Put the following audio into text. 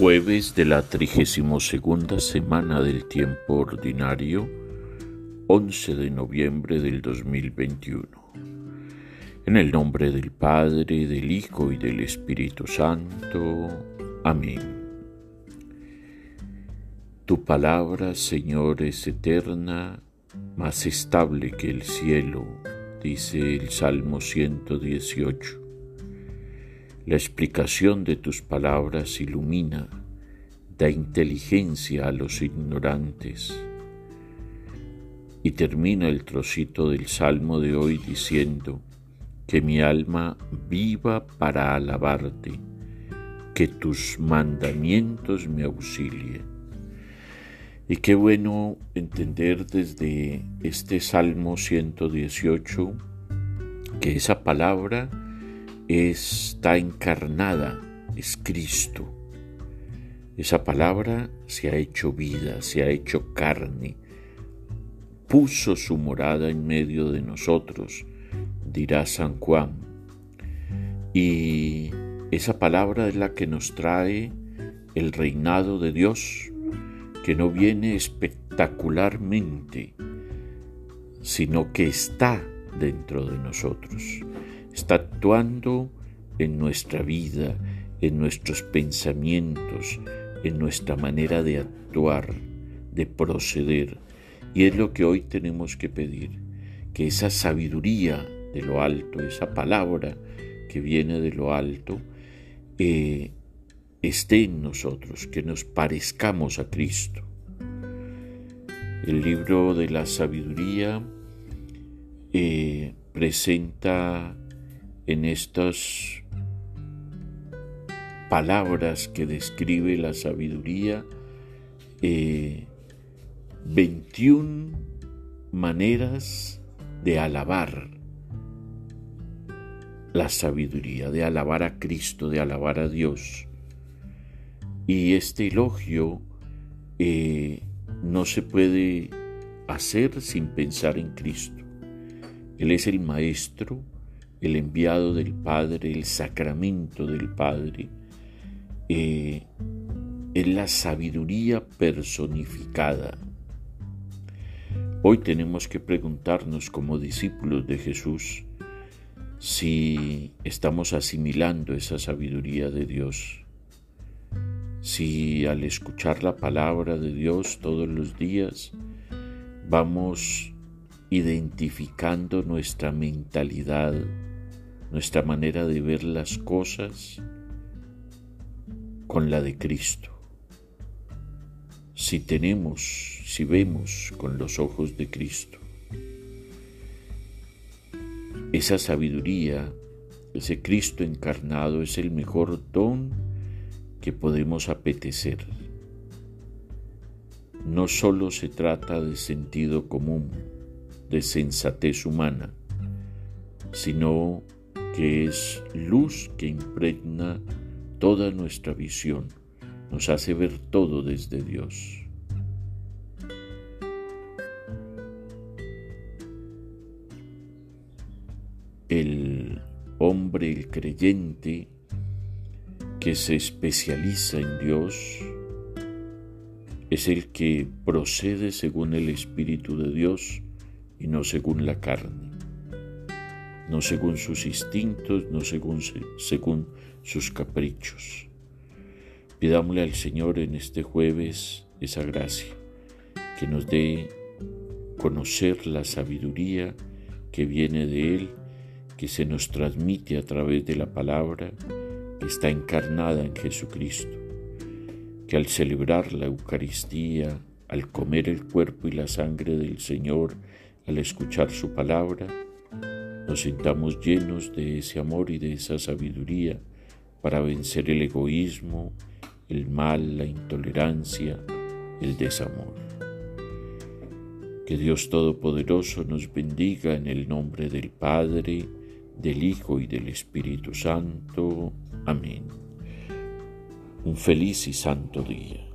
Jueves de la 32 semana del tiempo ordinario, 11 de noviembre del 2021. En el nombre del Padre, del Hijo y del Espíritu Santo. Amén. Tu palabra, Señor, es eterna, más estable que el cielo, dice el Salmo 118. La explicación de tus palabras ilumina, da inteligencia a los ignorantes. Y termina el trocito del Salmo de hoy diciendo, que mi alma viva para alabarte, que tus mandamientos me auxilien. Y qué bueno entender desde este Salmo 118 que esa palabra está encarnada, es Cristo. Esa palabra se ha hecho vida, se ha hecho carne, puso su morada en medio de nosotros, dirá San Juan. Y esa palabra es la que nos trae el reinado de Dios, que no viene espectacularmente, sino que está dentro de nosotros está actuando en nuestra vida, en nuestros pensamientos, en nuestra manera de actuar, de proceder. Y es lo que hoy tenemos que pedir, que esa sabiduría de lo alto, esa palabra que viene de lo alto, eh, esté en nosotros, que nos parezcamos a Cristo. El libro de la sabiduría eh, presenta en estas palabras que describe la sabiduría, 21 eh, maneras de alabar la sabiduría, de alabar a Cristo, de alabar a Dios. Y este elogio eh, no se puede hacer sin pensar en Cristo. Él es el Maestro, el enviado del Padre, el sacramento del Padre, eh, es la sabiduría personificada. Hoy tenemos que preguntarnos como discípulos de Jesús si estamos asimilando esa sabiduría de Dios, si al escuchar la palabra de Dios todos los días vamos identificando nuestra mentalidad, nuestra manera de ver las cosas con la de Cristo. Si tenemos, si vemos con los ojos de Cristo, esa sabiduría, ese Cristo encarnado es el mejor don que podemos apetecer. No solo se trata de sentido común, de sensatez humana, sino que es luz que impregna toda nuestra visión, nos hace ver todo desde Dios. El hombre, el creyente, que se especializa en Dios, es el que procede según el Espíritu de Dios y no según la carne no según sus instintos, no según, según sus caprichos. Pidámosle al Señor en este jueves esa gracia, que nos dé conocer la sabiduría que viene de Él, que se nos transmite a través de la palabra que está encarnada en Jesucristo, que al celebrar la Eucaristía, al comer el cuerpo y la sangre del Señor, al escuchar su palabra, nos sintamos llenos de ese amor y de esa sabiduría para vencer el egoísmo, el mal, la intolerancia, el desamor. Que Dios Todopoderoso nos bendiga en el nombre del Padre, del Hijo y del Espíritu Santo. Amén. Un feliz y santo día.